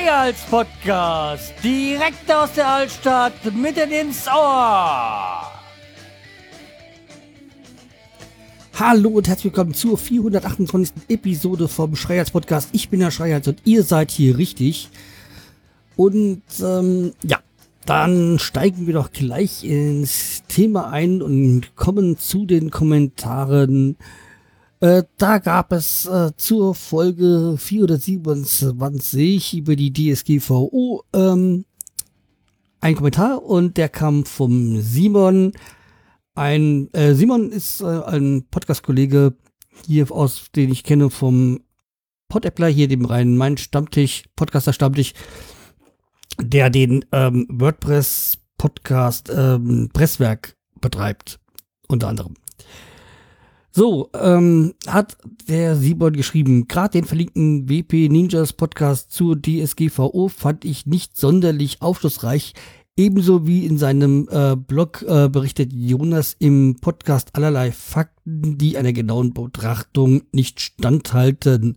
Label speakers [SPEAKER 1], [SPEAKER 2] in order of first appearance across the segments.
[SPEAKER 1] Schreihals-Podcast. Direkt aus der Altstadt, mitten ins Ohr.
[SPEAKER 2] Hallo und herzlich willkommen zur 428. Episode vom Schreihals Podcast. Ich bin der Schreihals und ihr seid hier richtig. Und ähm, ja, dann steigen wir doch gleich ins Thema ein und kommen zu den Kommentaren äh, da gab es äh, zur Folge 427 über die DSGVO ähm, ein Kommentar und der kam vom Simon. Ein äh, Simon ist äh, ein Podcast-Kollege hier aus, den ich kenne vom Podappler hier, dem reinen Main Stammtisch, Podcaster Stammtisch, der den ähm, WordPress Podcast ähm, Presswerk betreibt, unter anderem. So, ähm, hat der Simon geschrieben, gerade den verlinkten WP Ninjas Podcast zur DSGVO fand ich nicht sonderlich aufschlussreich. Ebenso wie in seinem äh, Blog äh, berichtet Jonas im Podcast allerlei Fakten, die einer genauen Betrachtung nicht standhalten.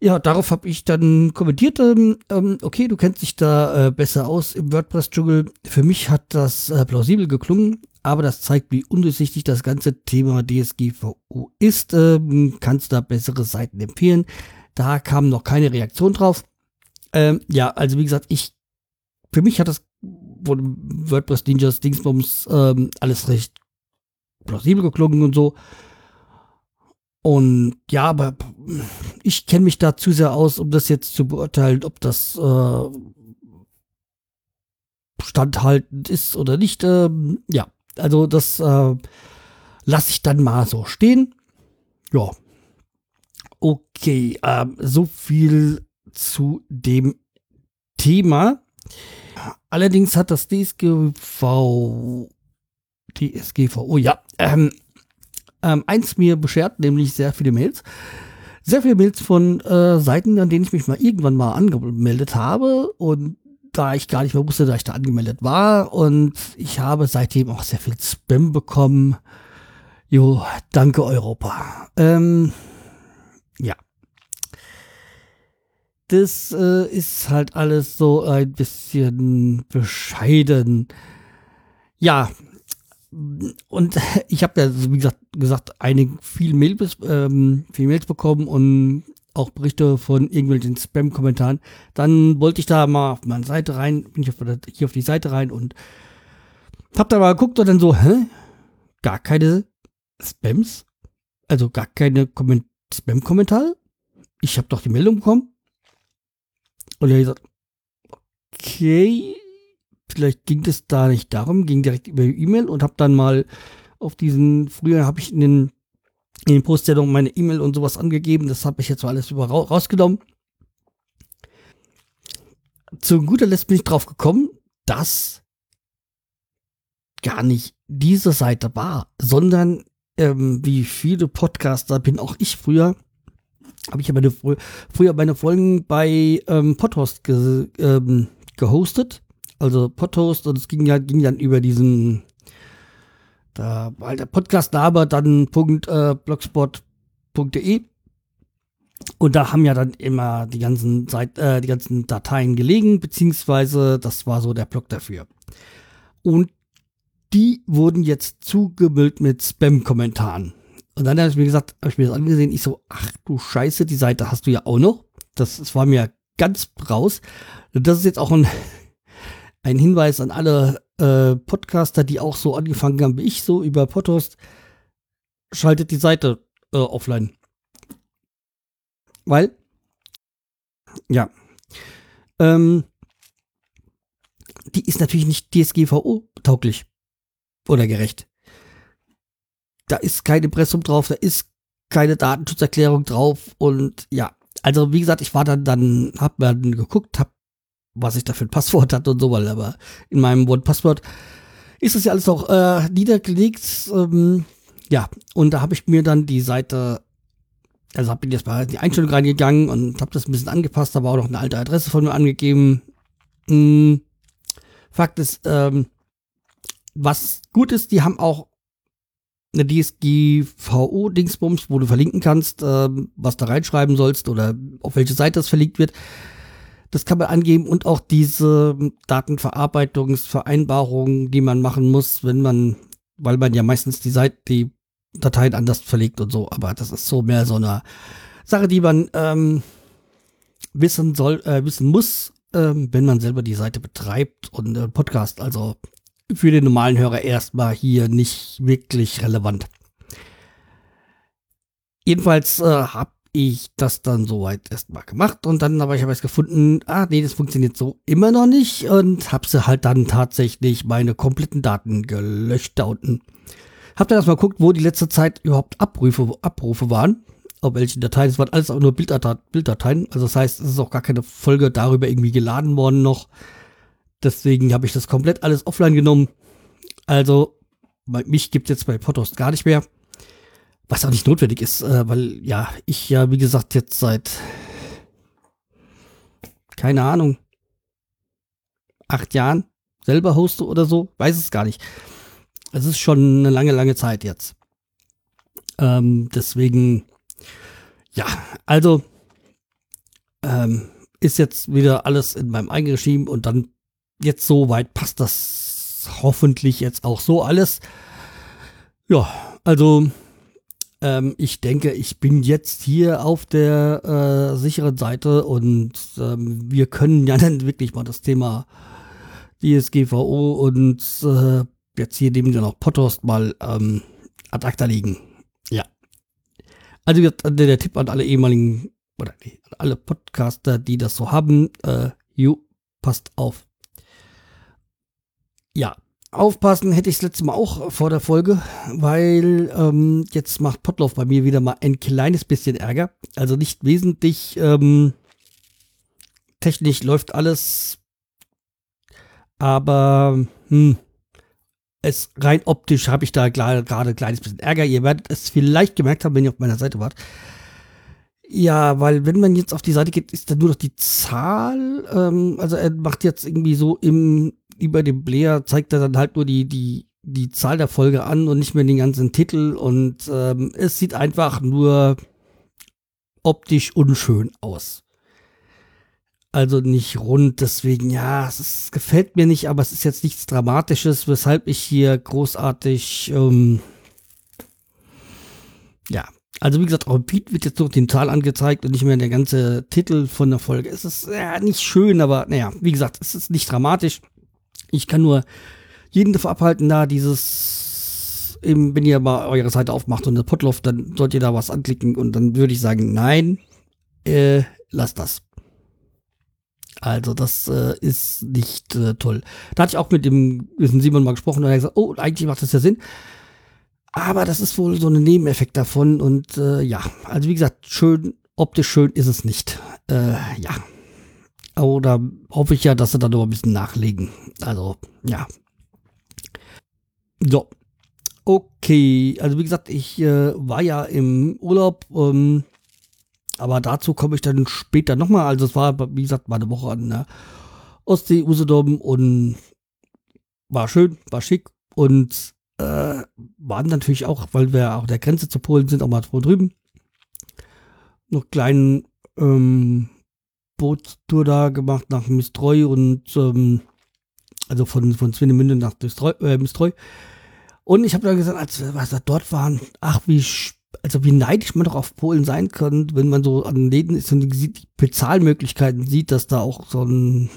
[SPEAKER 2] Ja, darauf habe ich dann kommentiert, ähm, ähm, okay, du kennst dich da äh, besser aus im WordPress-Dschungel. Für mich hat das äh, plausibel geklungen aber das zeigt, wie undurchsichtig das ganze Thema DSGVO ist. Ähm, kannst da bessere Seiten empfehlen. Da kam noch keine Reaktion drauf. Ähm, ja, also wie gesagt, ich, für mich hat das von WordPress Ninjas Dingsbums ähm, alles recht plausibel geklungen und so. Und ja, aber ich kenne mich da zu sehr aus, um das jetzt zu beurteilen, ob das äh, standhaltend ist oder nicht. Ähm, ja, also das äh, lasse ich dann mal so stehen. Ja. Okay, äh, so viel zu dem Thema. Allerdings hat das DSGV, DSGVO, ja, ähm, ähm, eins mir beschert, nämlich sehr viele Mails. Sehr viele Mails von äh, Seiten, an denen ich mich mal irgendwann mal angemeldet habe und da ich gar nicht mehr wusste, dass ich da angemeldet war. Und ich habe seitdem auch sehr viel Spam bekommen. Jo, danke Europa. Ähm, ja. Das äh, ist halt alles so ein bisschen bescheiden. Ja. Und ich habe ja, wie gesagt, gesagt einige viel Mails, ähm, viel Mails bekommen und auch Berichte von irgendwelchen Spam-Kommentaren. Dann wollte ich da mal auf meine Seite rein, bin ich auf, hier auf die Seite rein und hab da mal geguckt und dann so, hä? Gar keine Spams? Also gar keine Spam-Kommentare? Ich habe doch die Meldung bekommen. Und er gesagt, okay, vielleicht ging es da nicht darum, ging direkt über E-Mail und hab dann mal auf diesen, früher habe ich in den in den Poststellungen meine E-Mail und sowas angegeben. Das habe ich jetzt alles über rausgenommen. Zu guter Letzt bin ich drauf gekommen, dass gar nicht diese Seite war, sondern ähm, wie viele Podcaster bin auch ich früher, habe ich ja meine, früher meine Folgen bei ähm, Podhost ge, ähm, gehostet. Also Podhost und es ging ja ging dann über diesen da halt der Podcast-Name dann Punkt, äh, blogspot.de und da haben ja dann immer die ganzen, Seit äh, die ganzen Dateien gelegen, beziehungsweise das war so der Blog dafür. Und die wurden jetzt zugemüllt mit Spam-Kommentaren. Und dann habe ich mir gesagt, habe ich mir das angesehen, ich so, ach du Scheiße, die Seite hast du ja auch noch. Das, das war mir ganz raus. Das ist jetzt auch ein, ein Hinweis an alle äh, Podcaster, die auch so angefangen haben wie ich, so über Podhost, schaltet die Seite äh, offline. Weil, ja, ähm, die ist natürlich nicht DSGVO-tauglich oder gerecht. Da ist kein Impressum drauf, da ist keine Datenschutzerklärung drauf und ja, also wie gesagt, ich war dann, dann hab mir dann geguckt, hab was ich da für ein Passwort hatte und so, weil aber in meinem Word-Passwort ist das ja alles auch äh, niedergelegt. Ähm, ja, und da habe ich mir dann die Seite, also habe ich jetzt mal die Einstellung reingegangen und habe das ein bisschen angepasst, aber auch noch eine alte Adresse von mir angegeben. Hm, Fakt ist, ähm, was gut ist, die haben auch eine DSGVO-Dingsbums, wo du verlinken kannst, ähm, was da reinschreiben sollst oder auf welche Seite das verlinkt wird. Das kann man angeben und auch diese Datenverarbeitungsvereinbarungen, die man machen muss, wenn man, weil man ja meistens die Seite, die Dateien anders verlegt und so. Aber das ist so mehr so eine Sache, die man ähm, wissen soll, äh, wissen muss, ähm, wenn man selber die Seite betreibt und äh, Podcast. Also für den normalen Hörer erstmal hier nicht wirklich relevant. Jedenfalls äh, habe ich das dann soweit erstmal gemacht und dann aber ich habe es gefunden, ah nee, das funktioniert so immer noch nicht und habe sie halt dann tatsächlich meine kompletten Daten gelöscht da unten. Hab dann erstmal geguckt, wo die letzte Zeit überhaupt Abrufe, Abrufe waren, auf welchen Dateien. Es waren alles auch nur Bilddateien, also das heißt, es ist auch gar keine Folge darüber irgendwie geladen worden noch. Deswegen habe ich das komplett alles offline genommen. Also, mich gibt es jetzt bei Potost gar nicht mehr. Was auch nicht notwendig ist, äh, weil ja, ich ja, wie gesagt, jetzt seit keine Ahnung, acht Jahren selber hoste oder so, weiß es gar nicht. Es ist schon eine lange, lange Zeit jetzt. Ähm, deswegen, ja, also ähm, ist jetzt wieder alles in meinem eigenen Regime und dann jetzt so weit passt das hoffentlich jetzt auch so alles. Ja, also ähm, ich denke, ich bin jetzt hier auf der äh, sicheren Seite und ähm, wir können ja dann wirklich mal das Thema DSGVO und äh, jetzt hier neben dir noch Potthorst mal ähm, ad acta legen. Ja. Also der, Tipp an alle ehemaligen oder nee, alle Podcaster, die das so haben, äh, ju, passt auf. Ja, aufpassen hätte ich das letzte Mal auch vor der Folge, weil ähm, jetzt macht Potlauf bei mir wieder mal ein kleines bisschen Ärger. Also nicht wesentlich ähm, technisch läuft alles, aber hm, es rein optisch habe ich da gerade ein kleines bisschen Ärger. Ihr werdet es vielleicht gemerkt haben, wenn ihr auf meiner Seite wart. Ja, weil wenn man jetzt auf die Seite geht, ist da nur noch die Zahl. Ähm, also er macht jetzt irgendwie so im über dem Player zeigt er dann halt nur die die die Zahl der Folge an und nicht mehr den ganzen Titel und ähm, es sieht einfach nur optisch unschön aus also nicht rund. Deswegen, ja, es gefällt mir nicht, aber es ist jetzt nichts Dramatisches, weshalb ich hier großartig, ähm, ja. Also wie gesagt, auch im Pete wird jetzt noch die Zahl angezeigt und nicht mehr der ganze Titel von der Folge. Es ist ja nicht schön, aber naja, wie gesagt, es ist nicht dramatisch. Ich kann nur jeden davon abhalten, da dieses, eben, wenn ihr mal eure Seite aufmacht und eine Potloff, dann sollt ihr da was anklicken und dann würde ich sagen, nein, äh, lasst das. Also das äh, ist nicht äh, toll. Da hatte ich auch mit dem, mit dem Simon mal gesprochen und er hat gesagt, oh, eigentlich macht das ja Sinn. Aber das ist wohl so ein Nebeneffekt davon und äh, ja, also wie gesagt, schön, optisch schön ist es nicht. Äh, ja. Oder hoffe ich ja, dass sie da noch ein bisschen nachlegen. Also, ja. So. Okay, also wie gesagt, ich äh, war ja im Urlaub. Ähm, aber dazu komme ich dann später nochmal. Also es war, wie gesagt, mal eine Woche an der Ostsee, Usedom und war schön, war schick und äh, waren natürlich auch, weil wir auch der Grenze zu Polen sind, auch mal drüben. Noch kleinen ähm, Bootstour da gemacht nach Mistreu und ähm, also von, von Swinemünde nach Mistreu, äh, Mistreu. Und ich habe da gesagt, als was da dort waren, ach, wie also wie neidisch man doch auf Polen sein kann, wenn man so an Läden ist und die Bezahlmöglichkeiten sieht, dass da auch so ein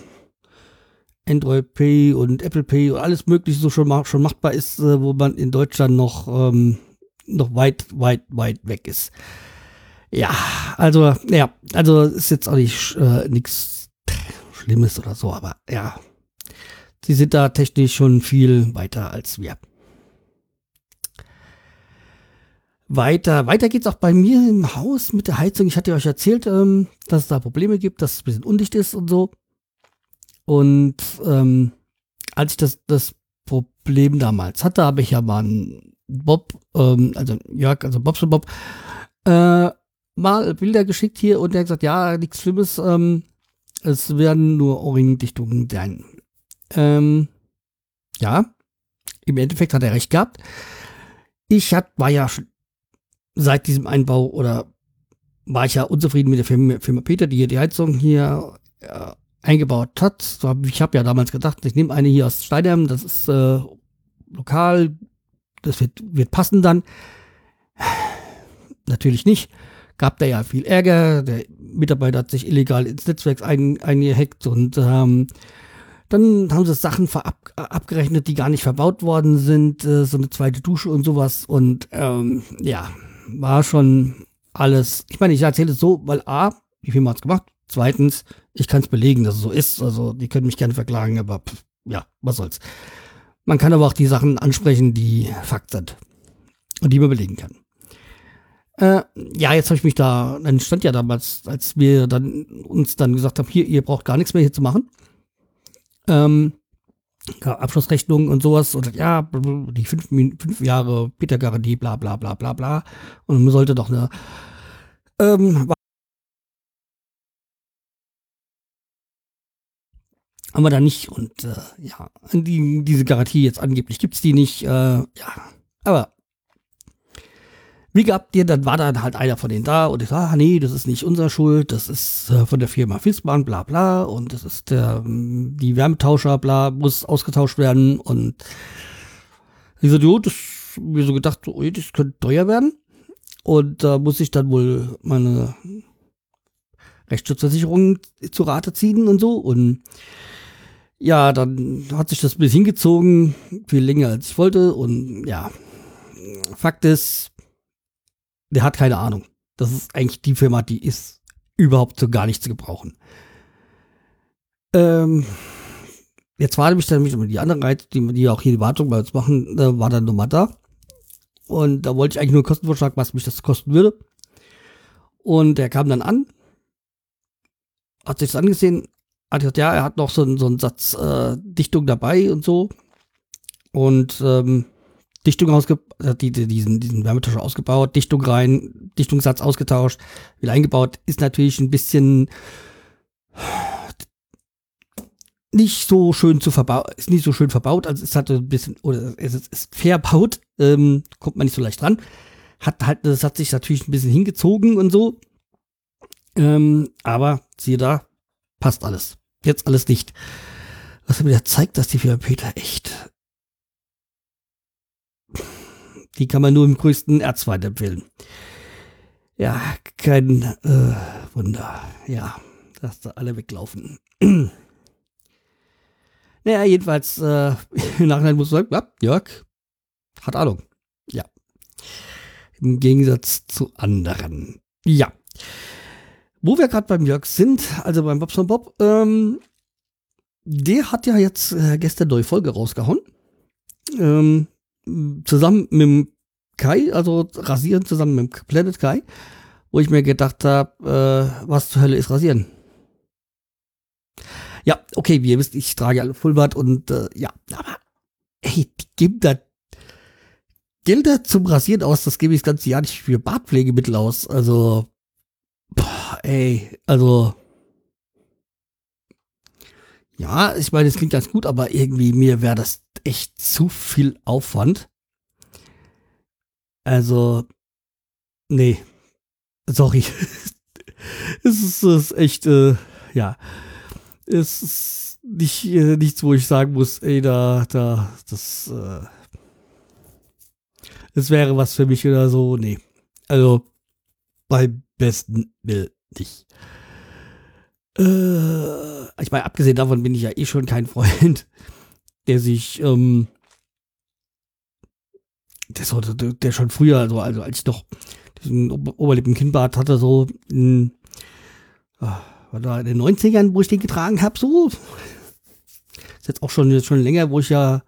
[SPEAKER 2] Android Pay und Apple Pay und alles mögliche so schon, schon machbar ist, äh, wo man in Deutschland noch, ähm, noch weit, weit, weit weg ist. Ja, also, ja, also ist jetzt auch nicht äh, nichts Schlimmes oder so, aber ja, sie sind da technisch schon viel weiter als wir. weiter. Weiter geht's auch bei mir im Haus mit der Heizung. Ich hatte euch erzählt, ähm, dass es da Probleme gibt, dass es ein bisschen undicht ist und so. Und ähm, als ich das, das Problem damals hatte, habe ich ja mal einen Bob, ähm, also Jörg, also Bobs und Bob, äh, mal Bilder geschickt hier und der hat gesagt, ja, nichts Schlimmes, ähm, es werden nur Ohrringdichtungen sein. Ähm, ja, im Endeffekt hat er recht gehabt. Ich hat, war ja seit diesem Einbau oder war ich ja unzufrieden mit der Firma, Firma Peter, die hier die Heizung hier äh, eingebaut hat. Ich habe ja damals gedacht, ich nehme eine hier aus Steinheim, das ist äh, lokal, das wird, wird passen dann. Natürlich nicht. Gab da ja viel Ärger. Der Mitarbeiter hat sich illegal ins Netzwerk ein, eingehackt und ähm, dann haben sie Sachen verab, abgerechnet, die gar nicht verbaut worden sind, äh, so eine zweite Dusche und sowas. Und ähm, ja, war schon alles. Ich meine, ich erzähle es so, weil A, wie viel man es gemacht? Zweitens, ich kann es belegen, dass es so ist. Also, die können mich gerne verklagen, aber pff, ja, was soll's. Man kann aber auch die Sachen ansprechen, die Fakt sind und die man belegen kann. Äh, ja, jetzt habe ich mich da, dann stand ja damals, als wir dann uns dann gesagt haben, hier, ihr braucht gar nichts mehr hier zu machen. Ähm, ja, Abschlussrechnung und sowas und ja, die fünf, fünf Jahre Peter-Garantie, bla bla bla bla bla. Und man sollte doch eine ähm, haben wir da nicht und äh, ja, die, diese Garantie jetzt angeblich gibt's die nicht, äh, ja, aber wie gehabt ihr, dann war dann halt einer von denen da und ich sag, ah, nee, das ist nicht unser Schuld, das ist äh, von der Firma Fissmann, bla bla. Und das ist der, ähm, die Wärmetauscher, bla, muss ausgetauscht werden. Und ich so, jo, das mir so gedacht, so, ui, das könnte teuer werden. Und da muss ich dann wohl meine Rechtsschutzversicherung zu Rate ziehen und so. Und ja, dann hat sich das ein bisschen hingezogen, viel länger als ich wollte. Und ja, Fakt ist, der hat keine Ahnung. Das ist eigentlich die Firma, die ist überhaupt so gar nicht zu gebrauchen. Ähm, jetzt war nämlich dann die andere Reiz, die, die auch hier die Wartung bei uns machen, äh, war dann nochmal da. Und da wollte ich eigentlich nur einen Kostenvorschlag, was mich das kosten würde. Und der kam dann an, hat sich das angesehen, hat gesagt, ja, er hat noch so, einen- so einen Satz äh, Dichtung dabei und so. Und ähm, Dichtung ausge hat die, die, diesen, diesen Wärmetauscher ausgebaut, Dichtung rein, Dichtungssatz ausgetauscht, wieder eingebaut, ist natürlich ein bisschen nicht so schön zu verbaut, ist nicht so schön verbaut, also es hat ein bisschen, oder es ist, verbaut, ähm, kommt man nicht so leicht dran. Hat halt, das hat sich natürlich ein bisschen hingezogen und so. Ähm, aber siehe da, passt alles. Jetzt alles dicht. Was mir wieder zeigt, dass die Firma Peter echt die kann man nur im größten Erzfeind empfehlen. Ja, kein äh, Wunder. Ja, dass da alle weglaufen. naja, jedenfalls, äh, im Nachhinein muss man sagen, ja, Jörg hat Ahnung. Ja. Im Gegensatz zu anderen. Ja. Wo wir gerade beim Jörg sind, also beim Bobson Bob, ähm, der hat ja jetzt äh, gestern neue Folge rausgehauen. Ähm, zusammen mit dem Kai, also rasieren zusammen mit dem Planet Kai, wo ich mir gedacht habe, äh, was zur Hölle ist rasieren? Ja, okay, wie ihr wisst, ich trage alle Fullbart und äh, ja, aber ey, die geben da Gelder zum Rasieren aus, das gebe ich das ganze Jahr nicht für Bartpflegemittel aus. Also, boah, ey, also ja, ich meine, es klingt ganz gut, aber irgendwie mir wäre das echt zu viel Aufwand. Also, nee, sorry. es ist, es ist echt, äh, ja, es ist nicht äh, nichts, wo ich sagen muss, ey, da, da, das, äh, es wäre was für mich oder so. Nee, also beim besten Will nicht. Äh, ich meine, abgesehen davon bin ich ja eh schon kein Freund, der sich, ähm, der, so, der, schon früher, also, also als ich noch diesen Ober- Oberlippenkinnbart hatte, so in, ah, war da in den 90ern, wo ich den getragen habe, so. Ist jetzt auch schon, jetzt schon länger, wo ich ja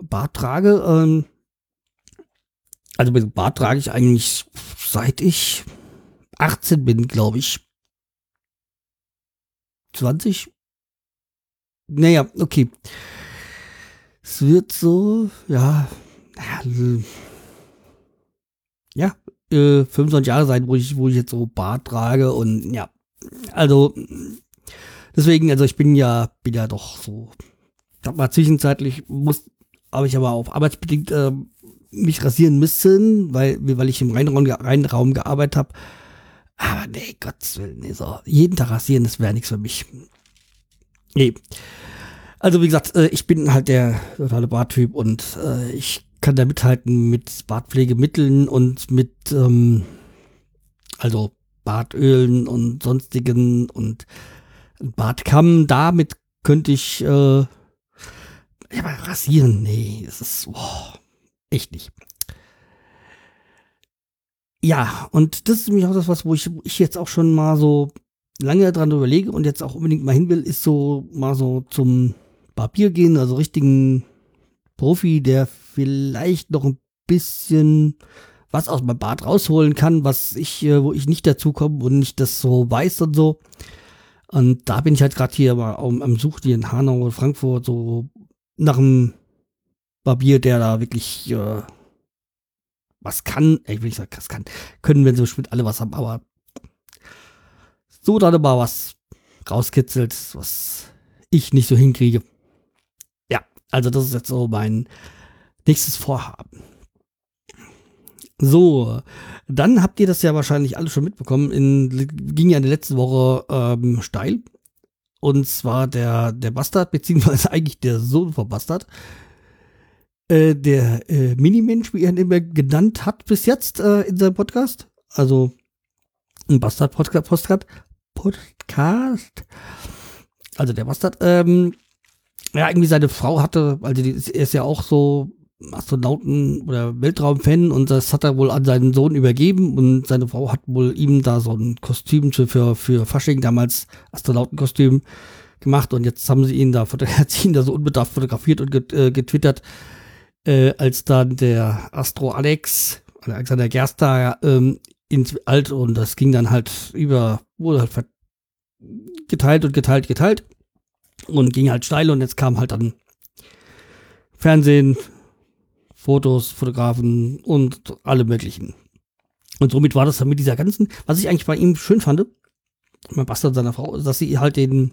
[SPEAKER 2] Bart trage. Ähm, also mit Bart trage ich eigentlich seit ich 18 bin, glaube ich. 20? Naja, okay. Es wird so, ja, ja, äh, 25 Jahre sein, wo ich, wo ich jetzt so Bart trage und ja, also deswegen, also ich bin ja, bin ja doch so, ich hab mal zwischenzeitlich muss, habe ich aber auch arbeitsbedingt äh, mich rasieren müssen, weil, weil ich im Reinraum, Reinraum gearbeitet habe. Aber nee, Gottes Willen, nee, so jeden Tag rasieren, das wäre nichts für mich. Nee. Also wie gesagt, äh, ich bin halt der totale Barttyp und äh, ich kann da mithalten mit Bartpflegemitteln und mit ähm, also Bartölen und sonstigen und Bartkamm. Damit könnte ich äh, ja, aber rasieren. Nee, das ist oh, echt nicht. Ja, und das ist nämlich auch das, was, wo ich, ich jetzt auch schon mal so lange dran überlege und jetzt auch unbedingt mal hin will, ist so mal so zum Barbier gehen, also richtigen Profi, der vielleicht noch ein bisschen was aus meinem Bart rausholen kann, was ich, äh, wo ich nicht dazu komme und nicht das so weiß und so. Und da bin ich halt gerade hier mal am, am Suchen hier in Hanau oder Frankfurt so nach einem Barbier, der da wirklich äh, was kann. Ich will nicht sagen, was kann. Können, wenn sie bestimmt alle was haben, aber so dann mal was rauskitzelt, was ich nicht so hinkriege. Ja, also das ist jetzt so mein nächstes Vorhaben. So, dann habt ihr das ja wahrscheinlich alle schon mitbekommen. In, ging ja in der letzten Woche ähm, steil. Und zwar der, der Bastard, beziehungsweise eigentlich der Sohn vom Bastard. Äh, der äh, Minimensch, wie er ihn immer genannt hat bis jetzt äh, in seinem Podcast. Also ein Bastard-Podcast. Podcast. Also der Bastard. Ähm, ja, irgendwie seine Frau hatte, also die, er ist ja auch so Astronauten- oder Weltraumfan und das hat er wohl an seinen Sohn übergeben und seine Frau hat wohl ihm da so ein Kostüm für, für Fasching, damals Astronautenkostüm gemacht und jetzt haben sie ihn da, hat sie ihn da so unbedarft fotografiert und get, äh, getwittert, äh, als dann der Astro Alex, Alexander Gerster, ähm, ins Alt und das ging dann halt über, wurde halt geteilt und geteilt, geteilt und ging halt steil und jetzt kam halt dann Fernsehen, Fotos, Fotografen und alle möglichen. Und somit war das dann mit dieser ganzen, was ich eigentlich bei ihm schön fand, mein Bastard seiner Frau, dass sie halt den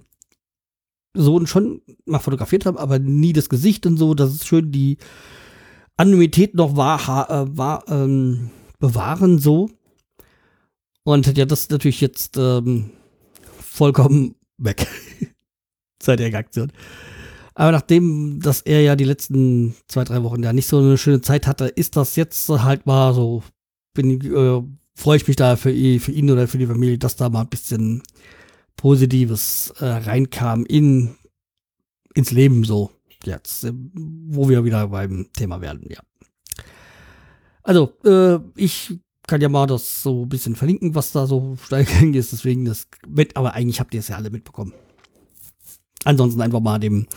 [SPEAKER 2] Sohn schon mal fotografiert haben, aber nie das Gesicht und so, dass es schön die Anonymität noch war, äh, war ähm, bewahren so. Und ja, das ist natürlich jetzt ähm, vollkommen weg seit der Aktion. Aber nachdem, dass er ja die letzten zwei, drei Wochen ja nicht so eine schöne Zeit hatte, ist das jetzt halt mal so, bin, äh, freue ich mich da für, für ihn oder für die Familie, dass da mal ein bisschen Positives äh, reinkam in, ins Leben so. Jetzt, äh, wo wir wieder beim Thema werden, ja. Also, äh, ich kann ja mal das so ein bisschen verlinken, was da so steil gegangen ist, deswegen das, aber eigentlich habt ihr es ja alle mitbekommen. Ansonsten einfach mal dem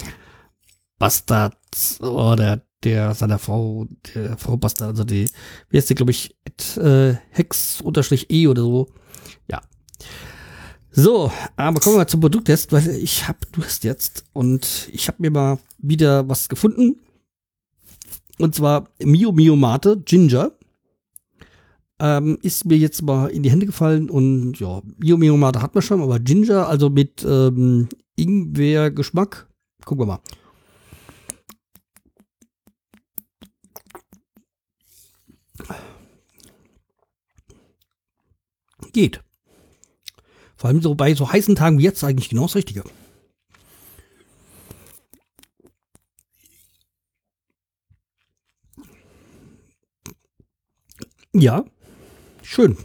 [SPEAKER 2] Bastard oder der seiner Frau, der Frau Bastard, also die, wie heißt die, glaube ich, äh, Hex-E oder so. Ja. So, aber kommen wir zum Produkttest, weil ich habe Durst jetzt und ich habe mir mal wieder was gefunden. Und zwar Mio Mio Mate Ginger. Ähm, ist mir jetzt mal in die Hände gefallen und ja, Mio Mio Mate hat man schon, aber Ginger, also mit ähm, Ingwer-Geschmack. Gucken wir mal. Geht. Vor allem so bei so heißen Tagen wie jetzt eigentlich genau das Richtige. Ja, schön.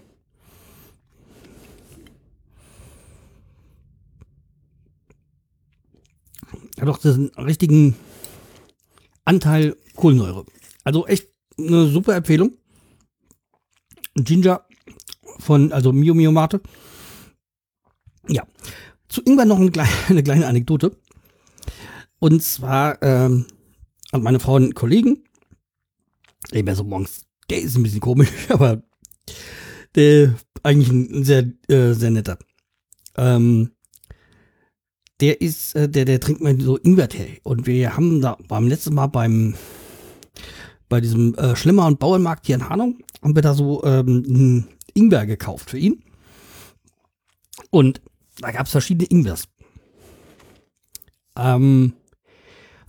[SPEAKER 2] Hat auch diesen richtigen Anteil Kohlensäure. Also echt eine super Empfehlung. Ginger von, also Mio Mio Mate. Ja. Zu Ingwer noch eine kleine, eine kleine Anekdote. Und zwar ähm, an meine Frau einen Kollegen, mir so morgens, der ist ein bisschen komisch, aber der eigentlich ein sehr, äh, sehr netter. Ähm, der ist, äh, der, der trinkt mal so Ingwertee. Und wir haben da beim letzten Mal beim, bei diesem äh, Schlimmer und Bauernmarkt hier in Hanau, haben wir da so ähm, Ingwer gekauft für ihn. Und da gab es verschiedene Ingwers. Ähm,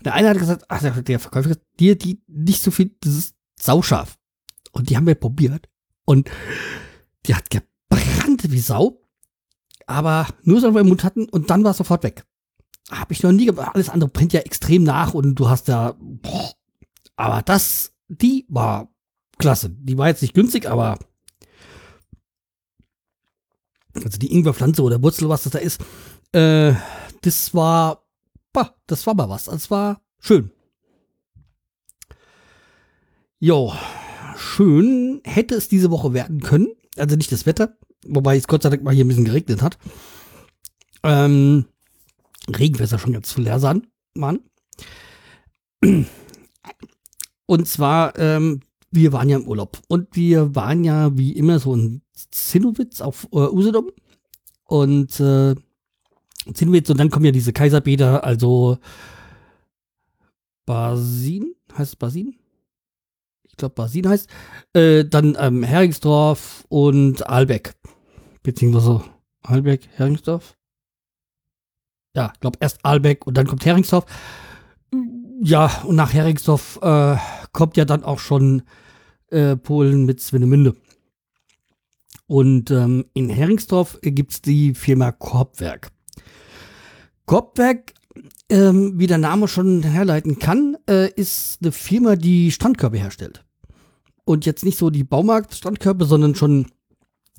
[SPEAKER 2] der eine hat gesagt, ach, der Verkäufer hat dir die nicht so viel, das ist sauscharf. Und die haben wir probiert. Und die hat gebrannt wie Sau. Aber nur so, wir im Mund hatten und dann war es sofort weg. habe ich noch nie gemacht. Alles andere brennt ja extrem nach und du hast ja, boah, aber das, die war klasse. Die war jetzt nicht günstig, aber also die Ingwerpflanze oder Wurzel, was das da ist, äh, das war, bah, das war mal was. Das war schön. Jo, schön hätte es diese Woche werden können. Also nicht das Wetter, wobei es Gott sei Dank mal hier ein bisschen geregnet hat. Ähm, Regenwässer schon ganz zu leer sein, Mann. Und zwar, ähm, wir waren ja im Urlaub und wir waren ja wie immer so in Zinnowitz auf äh, Usedom und äh, Zinnowitz und dann kommen ja diese Kaiserbäder, also Basin, heißt es Basin? Ich glaube Basin heißt, äh, dann ähm, Heringsdorf und Albeck, beziehungsweise Albeck, Heringsdorf. Ja, ich glaube erst Albeck und dann kommt Heringsdorf. Ja, und nach Heringsdorf äh, kommt ja dann auch schon äh, Polen mit Swinemünde. Und ähm, in Heringsdorf gibt es die Firma Korbwerk. Korbwerk, ähm, wie der Name schon herleiten kann, äh, ist eine Firma, die Strandkörbe herstellt. Und jetzt nicht so die Baumarkt-Strandkörbe, sondern schon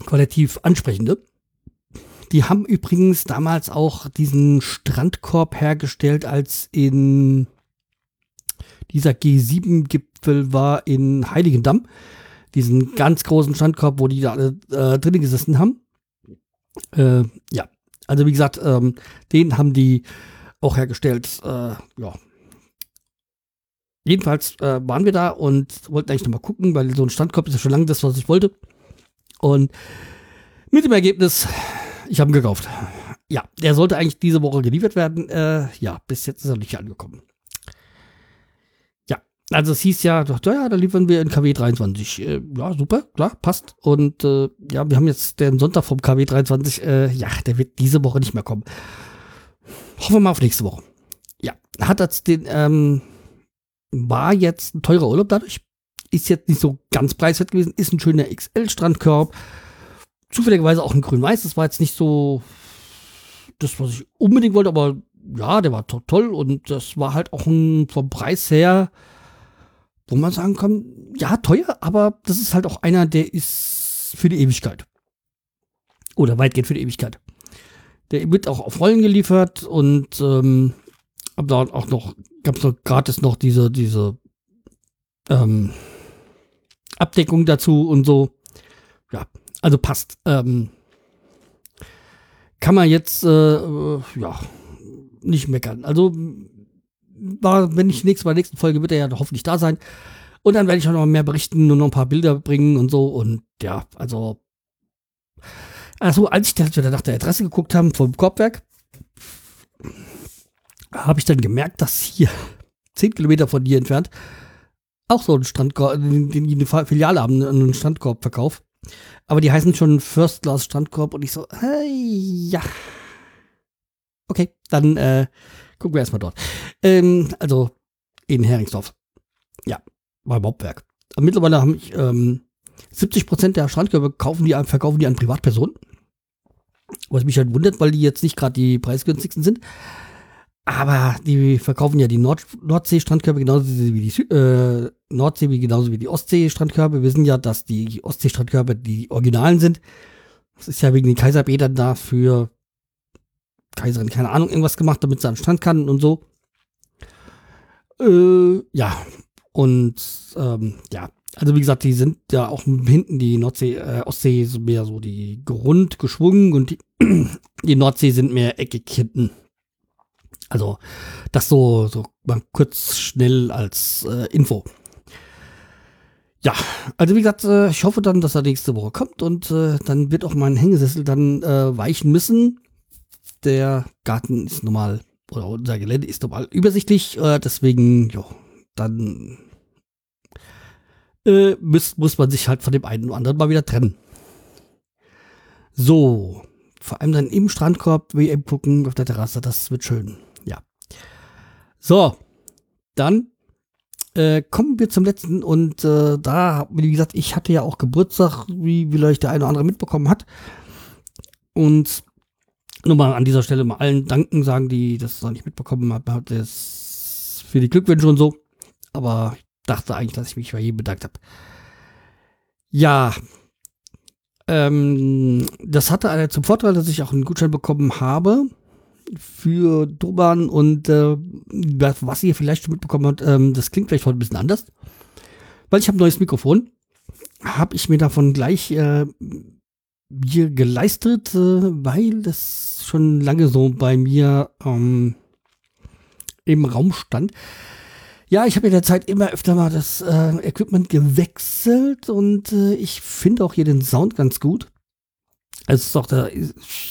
[SPEAKER 2] qualitativ ansprechende. Die haben übrigens damals auch diesen Strandkorb hergestellt, als in dieser G7-Gipfel war in Heiligendamm diesen ganz großen Strandkorb, wo die da alle äh, drinnen gesessen haben. Äh, ja, also wie gesagt, ähm, den haben die auch hergestellt. Äh, ja. Jedenfalls äh, waren wir da und wollten eigentlich nochmal gucken, weil so ein Strandkorb ist ja schon lange das, was ich wollte. Und mit dem Ergebnis, ich habe ihn gekauft. Ja, der sollte eigentlich diese Woche geliefert werden. Äh, ja, bis jetzt ist er nicht angekommen. Also es hieß ja, doch, ja, da liefern wir in KW 23. Äh, ja, super, klar, passt. Und äh, ja, wir haben jetzt den Sonntag vom KW 23. Äh, ja, der wird diese Woche nicht mehr kommen. Hoffen wir mal auf nächste Woche. Ja, hat das den, ähm, war jetzt ein teurer Urlaub dadurch. Ist jetzt nicht so ganz preiswert gewesen. Ist ein schöner XL-Strandkorb. Zufälligerweise auch ein grün-weiß. Das war jetzt nicht so das, was ich unbedingt wollte, aber ja, der war to toll und das war halt auch ein, vom Preis her wo man sagen kann, ja, teuer, aber das ist halt auch einer, der ist für die Ewigkeit. Oder weitgehend für die Ewigkeit. Der wird auch auf Rollen geliefert und ähm, hab da auch noch, gab's noch gratis noch diese, diese ähm, Abdeckung dazu und so. Ja, also passt. Ähm, kann man jetzt äh, ja nicht meckern. Also wenn ich nächstes Mal nächsten Folge wird er ja hoffentlich da sein. Und dann werde ich auch noch mehr berichten und noch ein paar Bilder bringen und so. Und ja, also. Also, als ich dann nach der Adresse geguckt habe vom Korbwerk, habe ich dann gemerkt, dass hier zehn Kilometer von hier entfernt auch so ein Strandkorb, die eine Filiale haben, einen Strandkorbverkauf. Aber die heißen schon First Class Strandkorb und ich so, hey, ja. Okay, dann äh, Gucken wir erstmal dort. Ähm, also in Heringsdorf. Ja, bei Bobwerk. Mittlerweile haben ich, ähm, 70 Prozent der Strandkörbe kaufen die, verkaufen die an Privatpersonen. Was mich halt wundert, weil die jetzt nicht gerade die preisgünstigsten sind. Aber die verkaufen ja die Nord Nordsee-Strandkörbe genauso wie die Sü äh, Nordsee, wie genauso wie die Ostsee-Strandkörbe. Wir wissen ja, dass die Ostsee-Strandkörbe die Originalen sind. Das ist ja wegen den Kaiserbädern da für Kaiserin, keine Ahnung, irgendwas gemacht, damit sie an den Strand kann und so. Äh, ja. Und ähm, ja, also wie gesagt, die sind ja auch hinten die Nordsee, äh, Ostsee so mehr so die Grund geschwungen und die, die Nordsee sind mehr eckig hinten. Also das so, so mal kurz schnell als äh, Info. Ja, also wie gesagt, äh, ich hoffe dann, dass er nächste Woche kommt und äh, dann wird auch mein Hängesessel dann äh, weichen müssen der Garten ist normal, oder unser Gelände ist normal übersichtlich, äh, deswegen, ja, dann äh, muss, muss man sich halt von dem einen oder anderen mal wieder trennen. So, vor allem dann im Strandkorb WM gucken auf der Terrasse, das wird schön. Ja. So, dann äh, kommen wir zum letzten und äh, da, wie gesagt, ich hatte ja auch Geburtstag, wie vielleicht der eine oder andere mitbekommen hat. Und Nur mal an dieser Stelle mal allen danken, sagen, die das noch nicht mitbekommen haben, hat das für die Glückwünsche und so. Aber ich dachte eigentlich, dass ich mich bei jedem bedankt habe. Ja, ähm, das hatte einen zum Vorteil, dass ich auch einen Gutschein bekommen habe für Doban und äh, was ihr vielleicht schon mitbekommen habt, ähm, das klingt vielleicht heute ein bisschen anders, weil ich habe ein neues Mikrofon, habe ich mir davon gleich äh, hier geleistet, äh, weil das schon lange so bei mir ähm, im Raum stand. Ja, ich habe in der Zeit immer öfter mal das äh, Equipment gewechselt und äh, ich finde auch hier den Sound ganz gut. Es ist auch der,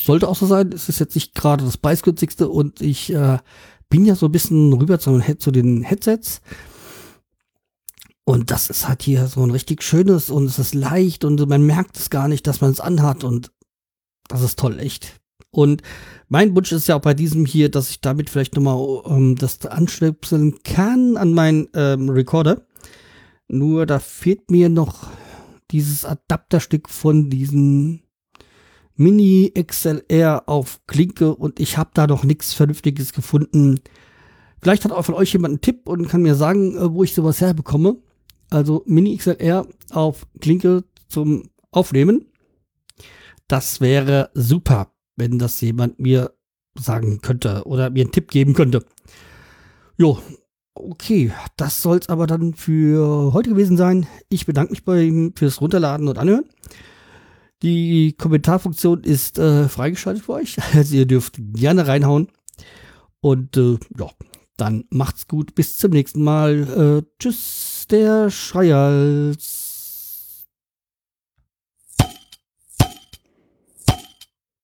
[SPEAKER 2] sollte auch so sein, es ist jetzt nicht gerade das preisgünstigste und ich äh, bin ja so ein bisschen rüber zu, zu den Headsets. Und das ist halt hier so ein richtig schönes und es ist leicht und man merkt es gar nicht, dass man es anhat und das ist toll, echt. Und mein Wunsch ist ja auch bei diesem hier, dass ich damit vielleicht nochmal ähm, das anschnipseln kann an meinen ähm, Recorder. Nur da fehlt mir noch dieses Adapterstück von diesem Mini XLR auf Klinke und ich habe da noch nichts Vernünftiges gefunden. Vielleicht hat auch von euch jemand einen Tipp und kann mir sagen, äh, wo ich sowas herbekomme. Also Mini XLR auf Klinke zum Aufnehmen. Das wäre super wenn das jemand mir sagen könnte oder mir einen Tipp geben könnte. Jo, okay, das soll es aber dann für heute gewesen sein. Ich bedanke mich bei ihm fürs Runterladen und Anhören. Die Kommentarfunktion ist äh, freigeschaltet für euch. Also ihr dürft gerne reinhauen. Und äh, ja, dann macht's gut. Bis zum nächsten Mal. Äh, tschüss, der Schreihals.